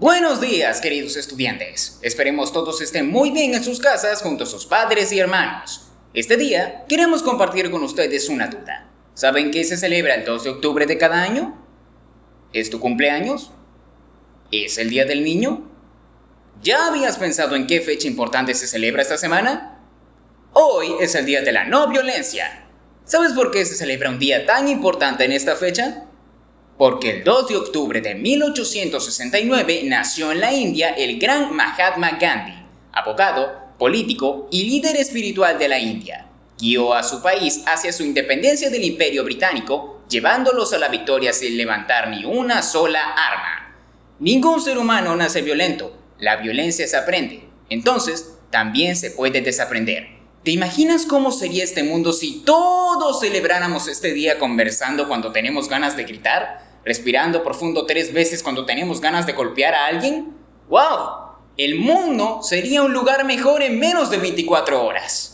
Buenos días, queridos estudiantes. Esperemos todos estén muy bien en sus casas junto a sus padres y hermanos. Este día queremos compartir con ustedes una duda. ¿Saben qué se celebra el 2 de octubre de cada año? ¿Es tu cumpleaños? ¿Es el Día del Niño? ¿Ya habías pensado en qué fecha importante se celebra esta semana? Hoy es el Día de la No Violencia. ¿Sabes por qué se celebra un día tan importante en esta fecha? Porque el 2 de octubre de 1869 nació en la India el gran Mahatma Gandhi, abogado, político y líder espiritual de la India. Guió a su país hacia su independencia del imperio británico, llevándolos a la victoria sin levantar ni una sola arma. Ningún ser humano nace violento, la violencia se aprende, entonces también se puede desaprender. ¿Te imaginas cómo sería este mundo si todos celebráramos este día conversando cuando tenemos ganas de gritar? Respirando profundo tres veces cuando tenemos ganas de golpear a alguien? ¡Wow! El mundo sería un lugar mejor en menos de 24 horas.